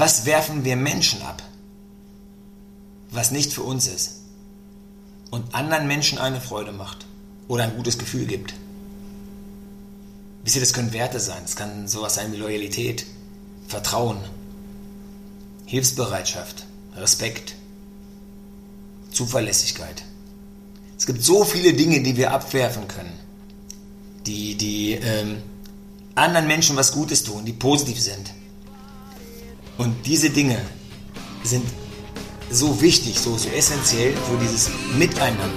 Was werfen wir Menschen ab, was nicht für uns ist und anderen Menschen eine Freude macht oder ein gutes Gefühl gibt? Wisst ihr, das können Werte sein. Es kann sowas sein wie Loyalität, Vertrauen, Hilfsbereitschaft, Respekt, Zuverlässigkeit. Es gibt so viele Dinge, die wir abwerfen können, die, die ähm, anderen Menschen was Gutes tun, die positiv sind. Und diese Dinge sind so wichtig, so, so essentiell für dieses Miteinander.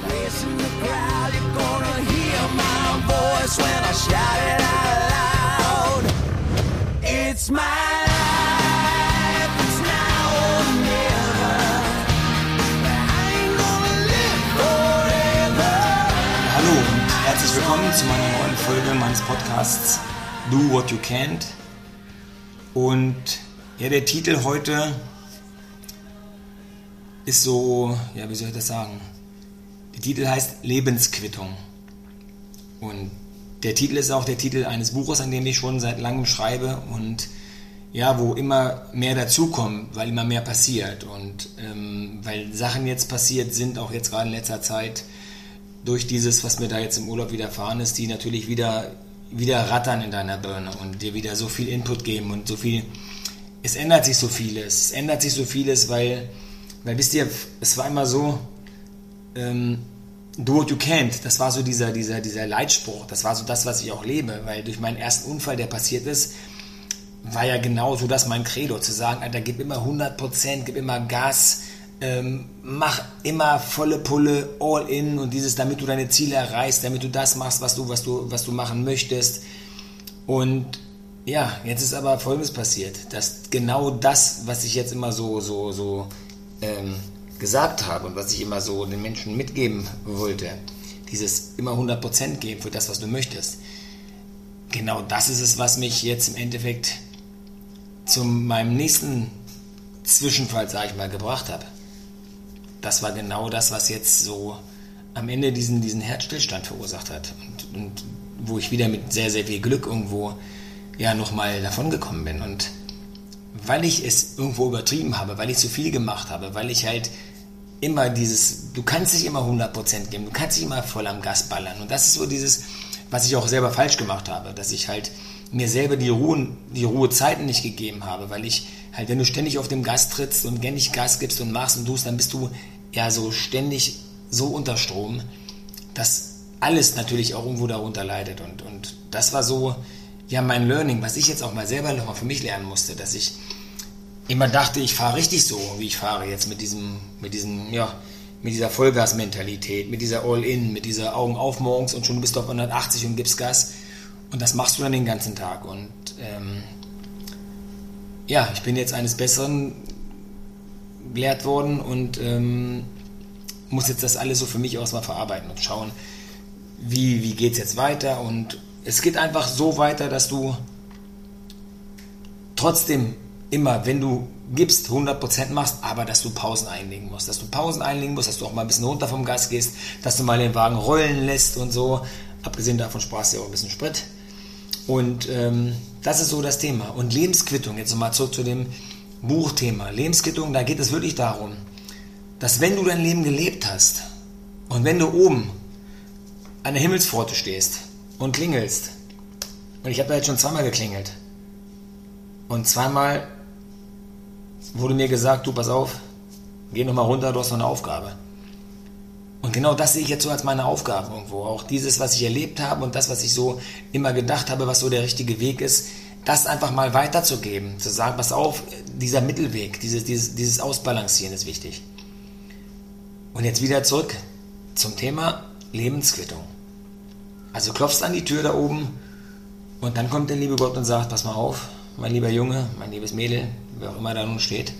It's my herzlich willkommen zu meiner neuen Folge meines Podcasts Do What You Can't. Und ja, der Titel heute ist so, ja, wie soll ich das sagen? Der Titel heißt Lebensquittung. Und der Titel ist auch der Titel eines Buches, an dem ich schon seit langem schreibe und ja, wo immer mehr dazukommen, weil immer mehr passiert und ähm, weil Sachen jetzt passiert sind, auch jetzt gerade in letzter Zeit, durch dieses, was mir da jetzt im Urlaub widerfahren ist, die natürlich wieder, wieder rattern in deiner Birne und dir wieder so viel Input geben und so viel. Es ändert sich so vieles. Es ändert sich so vieles, weil, weil wisst ihr, es war immer so, ähm, do what you can't. Das war so dieser, dieser, dieser Leitspruch. Das war so das, was ich auch lebe, weil durch meinen ersten Unfall, der passiert ist, war ja genau so das mein Credo, zu sagen, Alter, gib immer 100%, gib immer Gas, ähm, mach immer volle Pulle, all in und dieses, damit du deine Ziele erreichst, damit du das machst, was du, was du, was du machen möchtest. Und ja, jetzt ist aber Folgendes passiert, dass genau das, was ich jetzt immer so, so, so ähm, gesagt habe und was ich immer so den Menschen mitgeben wollte, dieses immer 100% geben für das, was du möchtest, genau das ist es, was mich jetzt im Endeffekt zu meinem nächsten Zwischenfall, sage ich mal, gebracht hat das war genau das, was jetzt so am Ende diesen, diesen Herzstillstand verursacht hat. Und, und wo ich wieder mit sehr, sehr viel Glück irgendwo ja nochmal davon gekommen bin. Und weil ich es irgendwo übertrieben habe, weil ich zu viel gemacht habe, weil ich halt immer dieses, du kannst nicht immer 100% geben, du kannst nicht immer voll am Gas ballern. Und das ist so dieses, was ich auch selber falsch gemacht habe, dass ich halt mir selber die, Ruhen, die Ruhezeiten nicht gegeben habe, weil ich halt, wenn du ständig auf dem Gas trittst und ständig Gas gibst und machst und tust, dann bist du ja so ständig so unter Strom, dass alles natürlich auch irgendwo darunter leidet. Und, und das war so, ja, mein Learning, was ich jetzt auch mal selber nochmal für mich lernen musste, dass ich immer dachte, ich fahre richtig so, wie ich fahre jetzt mit diesem, mit diesem, ja, mit dieser Vollgas-Mentalität, mit dieser All-In, mit dieser Augen auf morgens und schon bist du auf 180 und gibst Gas. Und das machst du dann den ganzen Tag. Und ähm, ja, ich bin jetzt eines Besseren gelehrt worden und ähm, muss jetzt das alles so für mich aus mal verarbeiten und schauen, wie, wie geht es jetzt weiter. Und es geht einfach so weiter, dass du trotzdem immer, wenn du gibst, 100% machst, aber dass du Pausen einlegen musst. Dass du Pausen einlegen musst, dass du auch mal ein bisschen runter vom Gas gehst, dass du mal den Wagen rollen lässt und so. Abgesehen davon sparst du ja auch ein bisschen Sprit. Und ähm, das ist so das Thema. Und Lebensquittung, jetzt nochmal zurück zu dem Buchthema, Lebensquittung, da geht es wirklich darum, dass wenn du dein Leben gelebt hast und wenn du oben an der Himmelspforte stehst und klingelst, und ich habe da jetzt schon zweimal geklingelt, und zweimal wurde mir gesagt, du pass auf, geh nochmal runter, du hast noch eine Aufgabe. Und genau das sehe ich jetzt so als meine Aufgabe irgendwo. Auch dieses, was ich erlebt habe und das, was ich so immer gedacht habe, was so der richtige Weg ist, das einfach mal weiterzugeben, zu sagen, pass auf, dieser Mittelweg, dieses, dieses, dieses Ausbalancieren ist wichtig. Und jetzt wieder zurück zum Thema Lebensquittung. Also klopfst an die Tür da oben und dann kommt der liebe Gott und sagt, pass mal auf, mein lieber Junge, mein liebes Mädel, wer auch immer da nun steht.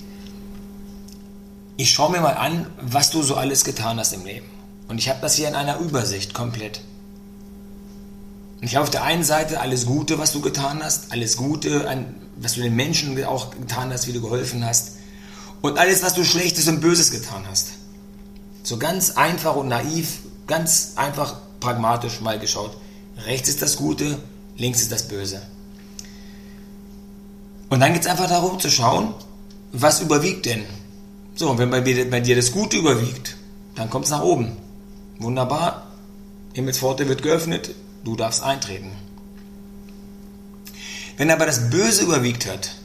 Ich schaue mir mal an, was du so alles getan hast im Leben. Und ich habe das hier in einer Übersicht komplett. Und ich habe auf der einen Seite alles Gute, was du getan hast, alles Gute, was du den Menschen auch getan hast, wie du geholfen hast. Und alles, was du Schlechtes und Böses getan hast. So ganz einfach und naiv, ganz einfach pragmatisch mal geschaut. Rechts ist das Gute, links ist das Böse. Und dann geht es einfach darum zu schauen, was überwiegt denn? So, und wenn bei, bei dir das Gute überwiegt, dann kommt es nach oben. Wunderbar. Himmelspforte wird geöffnet, du darfst eintreten. Wenn aber das Böse überwiegt hat,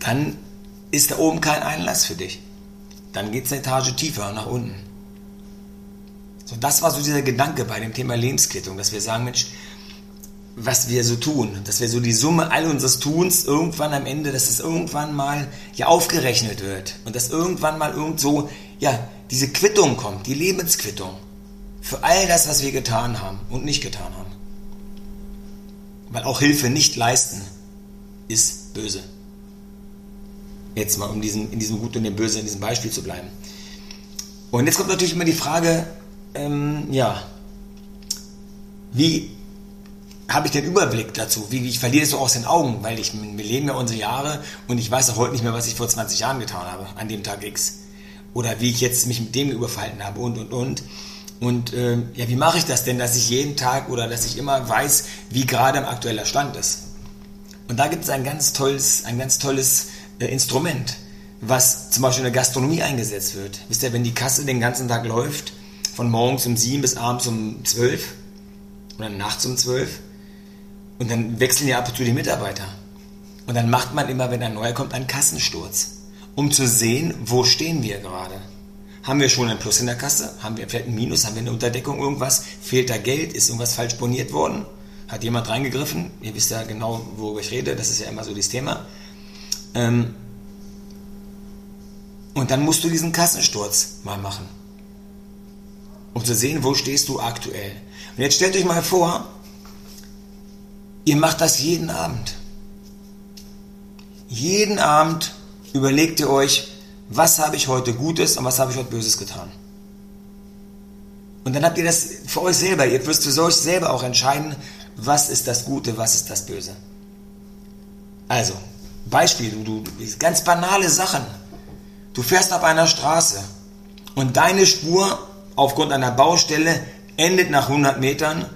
dann ist da oben kein Einlass für dich. Dann geht es eine Etage tiefer nach unten. So, das war so dieser Gedanke bei dem Thema Lebensquittung, dass wir sagen, Mensch, was wir so tun, dass wir so die Summe all unseres Tuns irgendwann am Ende, dass es irgendwann mal ja aufgerechnet wird und dass irgendwann mal irgend so, ja, diese Quittung kommt, die Lebensquittung für all das, was wir getan haben und nicht getan haben. Weil auch Hilfe nicht leisten ist böse. Jetzt mal um diesen, in diesem Gut und dem Böse, in diesem Beispiel zu bleiben. Und jetzt kommt natürlich immer die Frage, ähm, ja, wie habe ich den Überblick dazu? Wie, ich verliere es so aus den Augen, weil ich, wir leben ja unsere Jahre und ich weiß auch heute nicht mehr, was ich vor 20 Jahren getan habe, an dem Tag X. Oder wie ich jetzt mich mit dem überfalten habe und, und, und. Und äh, ja, wie mache ich das denn, dass ich jeden Tag oder dass ich immer weiß, wie gerade im aktueller Stand ist? Und da gibt es ein ganz tolles, ein ganz tolles äh, Instrument, was zum Beispiel in der Gastronomie eingesetzt wird. Wisst ihr, wenn die Kasse den ganzen Tag läuft, von morgens um sieben bis abends um zwölf oder nachts um zwölf, und dann wechseln ja ab und zu die Mitarbeiter. Und dann macht man immer, wenn ein neuer kommt, einen Kassensturz, um zu sehen, wo stehen wir gerade. Haben wir schon ein Plus in der Kasse? Haben wir vielleicht ein Minus? Haben wir eine Unterdeckung irgendwas? Fehlt da Geld? Ist irgendwas falsch boniert worden? Hat jemand reingegriffen? Ihr wisst ja genau, worüber ich rede. Das ist ja immer so das Thema. Ähm und dann musst du diesen Kassensturz mal machen. Um zu sehen, wo stehst du aktuell. Und jetzt stellt euch mal vor, ihr macht das jeden Abend. Jeden Abend überlegt ihr euch, was habe ich heute Gutes und was habe ich heute Böses getan. Und dann habt ihr das für euch selber, ihr wirst für euch selber auch entscheiden, was ist das Gute, was ist das Böse. Also, Beispiel, du, du ganz banale Sachen. Du fährst auf einer Straße und deine Spur aufgrund einer Baustelle endet nach 100 Metern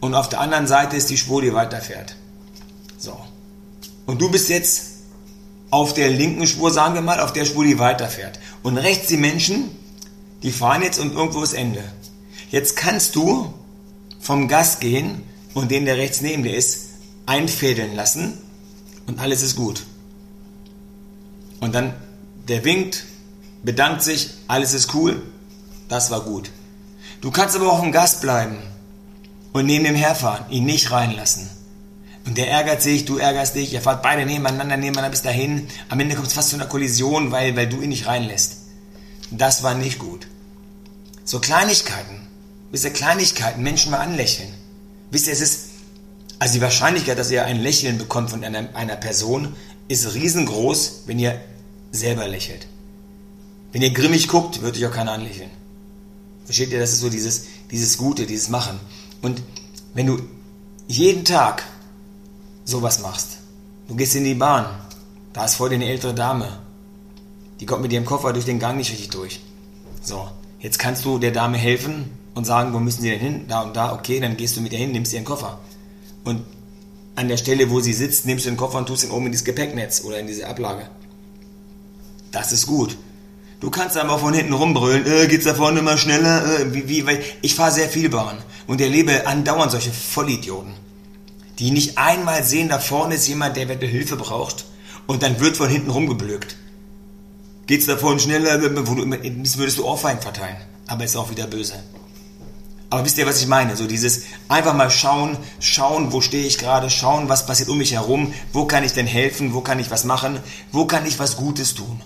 und auf der anderen Seite ist die Spur, die weiterfährt. So. Und du bist jetzt auf der linken Spur, sagen wir mal, auf der Spur, die weiterfährt. Und rechts die Menschen, die fahren jetzt und irgendwo ist Ende. Jetzt kannst du vom Gas gehen und den, der rechts neben dir ist, einfädeln lassen und alles ist gut. Und dann, der winkt, bedankt sich, alles ist cool, das war gut. Du kannst aber auch im Gas bleiben und neben dem herfahren, ihn nicht reinlassen. Und der ärgert sich, du ärgerst dich, ihr fahrt beide nebeneinander, nebeneinander bis dahin. Am Ende kommt es fast zu einer Kollision, weil, weil du ihn nicht reinlässt. Das war nicht gut. So Kleinigkeiten, ihr, Kleinigkeiten, Menschen mal anlächeln. Wisst ihr, es ist, also die Wahrscheinlichkeit, dass ihr ein Lächeln bekommt von einer, einer Person, ist riesengroß, wenn ihr selber lächelt. Wenn ihr grimmig guckt, wird euch auch keiner anlächeln. Versteht ihr, das ist so dieses, dieses Gute, dieses Machen. Und wenn du jeden Tag sowas machst. Du gehst in die Bahn, da ist vor dir eine ältere Dame. Die kommt mit ihrem Koffer durch den Gang nicht richtig durch. So, jetzt kannst du der Dame helfen und sagen, wo müssen sie denn hin? Da und da, okay, dann gehst du mit ihr hin, nimmst ihren Koffer. Und an der Stelle, wo sie sitzt, nimmst du den Koffer und tust ihn oben in dieses Gepäcknetz oder in diese Ablage. Das ist gut. Du kannst aber von hinten rumbrüllen, äh, geht's da vorne immer schneller, äh, wie, wie, weil ich fahre sehr viel Bahn und erlebe andauernd solche Vollidioten die nicht einmal sehen, da vorne ist jemand, der Hilfe braucht und dann wird von hinten rumgeblökt. Geht's da vorne schneller, wo du immer, würdest du Ohrfeigen verteilen, aber ist auch wieder böse. Aber wisst ihr, was ich meine? So dieses einfach mal schauen, schauen, wo stehe ich gerade, schauen, was passiert um mich herum, wo kann ich denn helfen, wo kann ich was machen, wo kann ich was Gutes tun.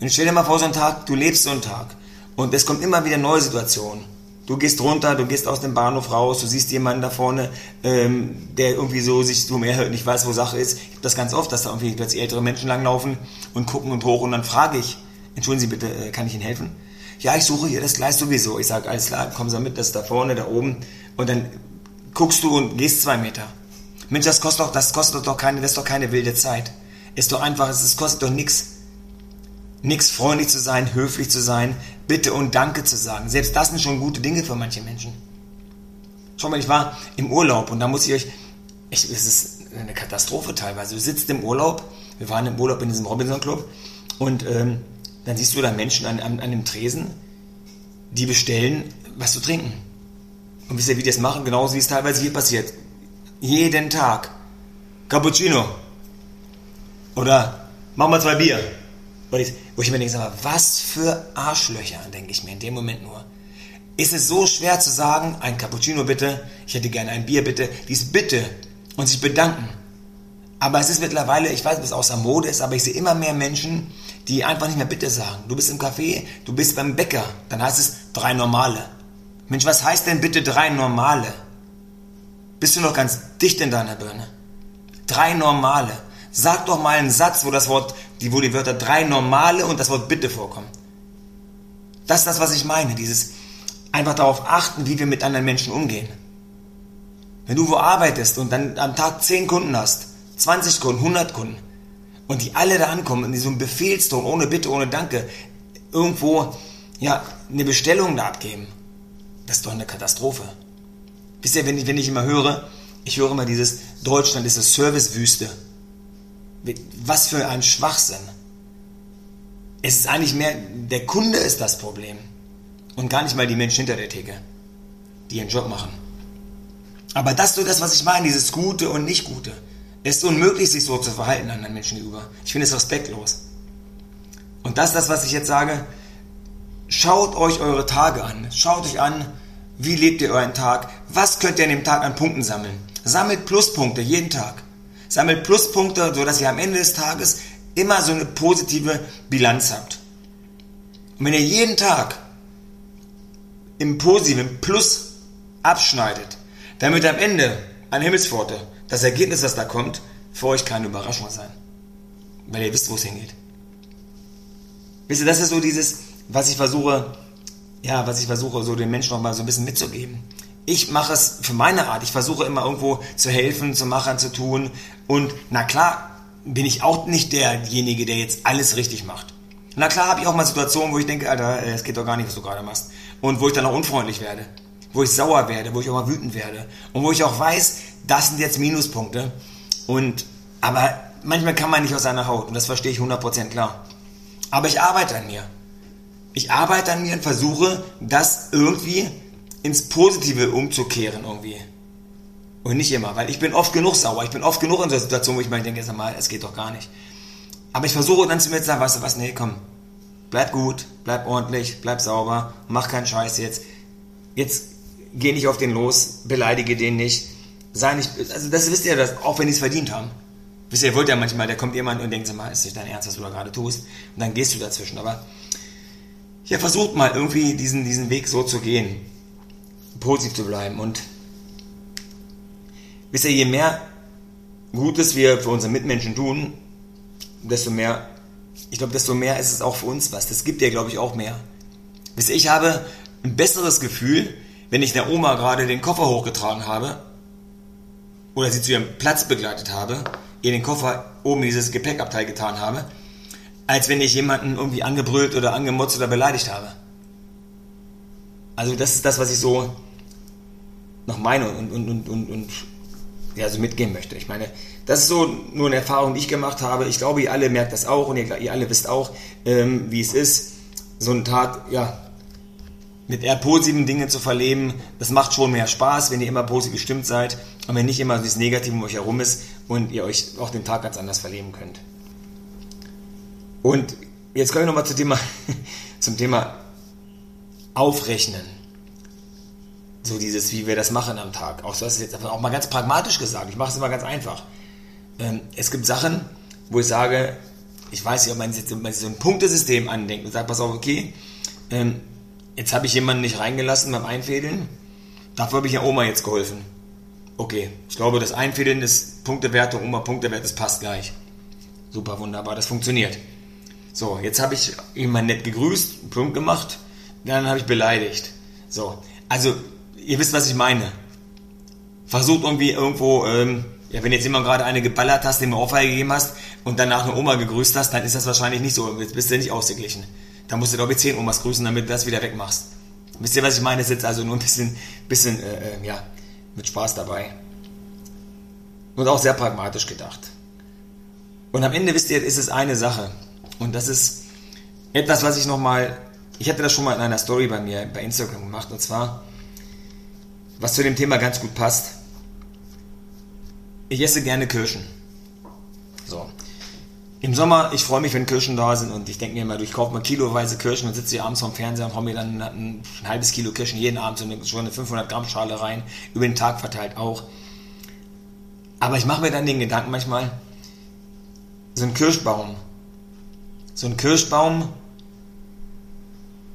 Und stell dir mal vor, so einen Tag, du lebst so einen Tag und es kommt immer wieder neue Situationen Du gehst runter, du gehst aus dem Bahnhof raus, du siehst jemanden da vorne, ähm, der irgendwie so sich so mehr hört, nicht weiß, wo Sache ist. Ich habe das ganz oft, dass da irgendwie plötzlich ältere Menschen langlaufen und gucken und hoch und dann frage ich, entschuldigen Sie bitte, äh, kann ich Ihnen helfen? Ja, ich suche hier das Gleis sowieso. Ich sage, alles klar, kommen Sie mit, das ist da vorne, da oben. Und dann guckst du und gehst zwei Meter. Mensch, das kostet doch, das kostet doch keine, das ist doch keine wilde Zeit. Ist doch einfach, es kostet doch nichts. Nix freundlich zu sein, höflich zu sein, Bitte und Danke zu sagen. Selbst das sind schon gute Dinge für manche Menschen. Schau mal, ich war im Urlaub und da muss ich euch, ich, es ist eine Katastrophe teilweise. Du sitzt im Urlaub, wir waren im Urlaub in diesem Robinson Club und ähm, dann siehst du da Menschen an, an, an dem Tresen, die bestellen, was zu trinken. Und wisst ihr, wie die das machen? Genauso wie es teilweise hier passiert. Jeden Tag. Cappuccino. Oder mach mal zwei Bier. Wo ich mir denke, was für Arschlöcher, denke ich mir in dem Moment nur. Ist es so schwer zu sagen, ein Cappuccino bitte, ich hätte gerne ein Bier bitte, dies bitte und sich bedanken. Aber es ist mittlerweile, ich weiß, ob es außer Mode ist, aber ich sehe immer mehr Menschen, die einfach nicht mehr bitte sagen. Du bist im Café, du bist beim Bäcker, dann heißt es drei normale. Mensch, was heißt denn bitte drei normale? Bist du noch ganz dicht in deiner Birne? Drei normale. Sag doch mal einen Satz, wo das Wort, wo die Wörter drei normale und das Wort bitte vorkommen. Das ist das, was ich meine. Dieses einfach darauf achten, wie wir mit anderen Menschen umgehen. Wenn du wo arbeitest und dann am Tag 10 Kunden hast, 20 Kunden, 100 Kunden und die alle da ankommen in diesem Befehlston, ohne Bitte, ohne Danke, irgendwo ja, eine Bestellung da abgeben, das ist doch eine Katastrophe. Wisst ihr, wenn ich, wenn ich immer höre, ich höre immer dieses, Deutschland ist eine Servicewüste. Was für ein Schwachsinn. Es ist eigentlich mehr, der Kunde ist das Problem. Und gar nicht mal die Menschen hinter der Theke, die ihren Job machen. Aber das ist so das, was ich meine, dieses Gute und Nicht-Gute. Es ist unmöglich, sich so zu verhalten anderen Menschen gegenüber. Ich finde es respektlos. Und das ist das, was ich jetzt sage. Schaut euch eure Tage an. Schaut euch an, wie lebt ihr euren Tag? Was könnt ihr an dem Tag an Punkten sammeln? Sammelt Pluspunkte jeden Tag. Sammelt Pluspunkte, sodass ihr am Ende des Tages immer so eine positive Bilanz habt. Und wenn ihr jeden Tag im positiven Plus abschneidet, damit am Ende an Himmelspforte das Ergebnis, das da kommt, für euch keine Überraschung sein. Weil ihr wisst, wo es hingeht. Wisst ihr, das ist so dieses, was ich versuche, ja, was ich versuche, so den Menschen noch mal so ein bisschen mitzugeben. Ich mache es für meine Art. Ich versuche immer irgendwo zu helfen, zu machen, zu tun. Und na klar, bin ich auch nicht derjenige, der jetzt alles richtig macht. Na klar habe ich auch mal Situationen, wo ich denke, Alter, es geht doch gar nicht, was du gerade machst. Und wo ich dann auch unfreundlich werde. Wo ich sauer werde, wo ich auch mal wütend werde. Und wo ich auch weiß, das sind jetzt Minuspunkte. Und, aber manchmal kann man nicht aus seiner Haut. Und das verstehe ich 100% klar. Aber ich arbeite an mir. Ich arbeite an mir und versuche, das irgendwie ins Positive umzukehren irgendwie. Und nicht immer, weil ich bin oft genug sauer. Ich bin oft genug in der Situation, wo ich mir denke, sag mal, es geht doch gar nicht. Aber ich versuche dann zu mir zu sagen, weißt du was, nee, komm, bleib gut, bleib ordentlich, bleib sauber, mach keinen Scheiß jetzt. Jetzt geh nicht auf den los, beleidige den nicht, sei nicht, also das wisst ihr, dass, auch wenn die es verdient haben. Wisst ihr, ihr wollt ja manchmal, da kommt jemand und denkt, sag mal, ist nicht dein Ernst, was du da gerade tust? Und dann gehst du dazwischen. Aber ja, versucht mal irgendwie diesen, diesen Weg so zu gehen, positiv zu bleiben. Und wisst ihr, je mehr Gutes wir für unsere Mitmenschen tun, desto mehr, ich glaube, desto mehr ist es auch für uns was. Das gibt dir, glaube ich, auch mehr. Wisst ihr, ich habe ein besseres Gefühl, wenn ich der Oma gerade den Koffer hochgetragen habe oder sie zu ihrem Platz begleitet habe, ihr den Koffer oben in dieses Gepäckabteil getan habe, als wenn ich jemanden irgendwie angebrüllt oder angemotzt oder beleidigt habe. Also das ist das, was ich so noch meine und, und, und, und, und ja, so mitgeben möchte. Ich meine, das ist so nur eine Erfahrung, die ich gemacht habe. Ich glaube, ihr alle merkt das auch und ihr, ihr alle wisst auch, ähm, wie es ist, so einen Tag, ja, mit eher positiven Dingen zu verleben. Das macht schon mehr Spaß, wenn ihr immer positiv gestimmt seid und wenn nicht immer das Negative um euch herum ist und ihr euch auch den Tag ganz anders verleben könnt. Und jetzt kommen wir nochmal zum Thema, zum Thema Aufrechnen. So dieses, wie wir das machen am Tag. Auch das ist jetzt auch mal ganz pragmatisch gesagt. Ich mache es immer ganz einfach. Ähm, es gibt Sachen, wo ich sage, ich weiß nicht, ob man jetzt so ein Punktesystem andenkt und sagt, pass auf, okay, ähm, Jetzt habe ich jemanden nicht reingelassen beim Einfädeln. Dafür habe ich ja Oma jetzt geholfen. Okay, ich glaube, das Einfädeln ist Punktewertung, Oma Punktewert, das passt gleich. Super, wunderbar, das funktioniert. So, jetzt habe ich mal nett gegrüßt, einen Punkt gemacht, dann habe ich beleidigt. So, also, ihr wisst, was ich meine. Versucht irgendwie irgendwo, ähm, ja, wenn jetzt jemand gerade eine geballert hast, dem Ohrfeige gegeben hast und danach eine Oma gegrüßt hast, dann ist das wahrscheinlich nicht so, jetzt bist du nicht ausgeglichen. Da musst du, glaube ich, 10 Omas grüßen, damit du das wieder wegmachst. Wisst ihr, was ich meine? Das ist jetzt also nur ein bisschen, bisschen äh, äh, ja, mit Spaß dabei. Und auch sehr pragmatisch gedacht. Und am Ende, wisst ihr, ist es eine Sache. Und das ist etwas, was ich nochmal, ich hatte das schon mal in einer Story bei mir bei Instagram gemacht. Und zwar, was zu dem Thema ganz gut passt. Ich esse gerne Kirschen. So. Im Sommer, ich freue mich, wenn Kirschen da sind und ich denke mir immer, ich kaufe mal kiloweise Kirschen und sitze hier abends vorm Fernseher und hau mir dann ein, ein, halbes Kilo Kirschen jeden Abend so eine, schon eine 500 Gramm Schale rein, über den Tag verteilt auch. Aber ich mache mir dann den Gedanken manchmal, so ein Kirschbaum, so ein Kirschbaum,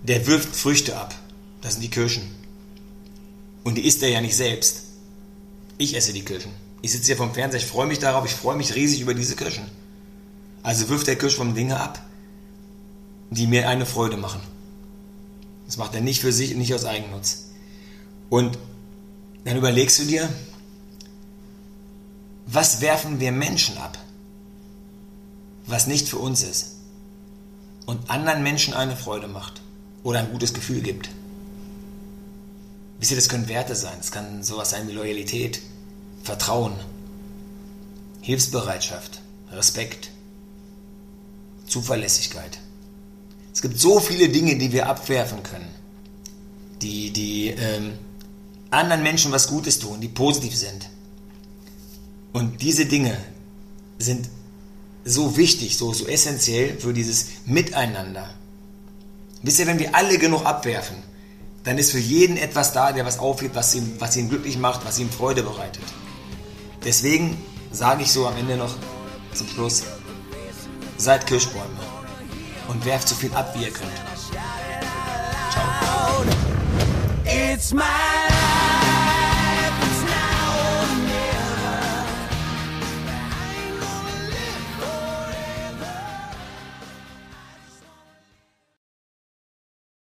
der wirft Früchte ab. Das sind die Kirschen. Und die isst er ja nicht selbst. Ich esse die Kirschen. Ich sitze hier vom Fernseher, ich freue mich darauf, ich freue mich riesig über diese Kirschen. Also wirft der Kirschbaum Dinge ab, die mir eine Freude machen. Das macht er nicht für sich, nicht aus Eigennutz. Und dann überlegst du dir, was werfen wir Menschen ab, was nicht für uns ist und anderen Menschen eine Freude macht oder ein gutes Gefühl gibt. Wisst ihr, das können Werte sein, es kann sowas sein wie Loyalität, Vertrauen, Hilfsbereitschaft, Respekt, Zuverlässigkeit. Es gibt so viele Dinge, die wir abwerfen können, die, die ähm, anderen Menschen was Gutes tun, die positiv sind. Und diese Dinge sind so wichtig, so, so essentiell für dieses Miteinander. Wisst ihr, wenn wir alle genug abwerfen, dann ist für jeden etwas da, der was aufhebt, was ihn, was ihn glücklich macht, was ihm Freude bereitet. Deswegen sage ich so am Ende noch zum Schluss, seid Kirschbäume und werft so viel ab, wie ihr könnt. Ciao.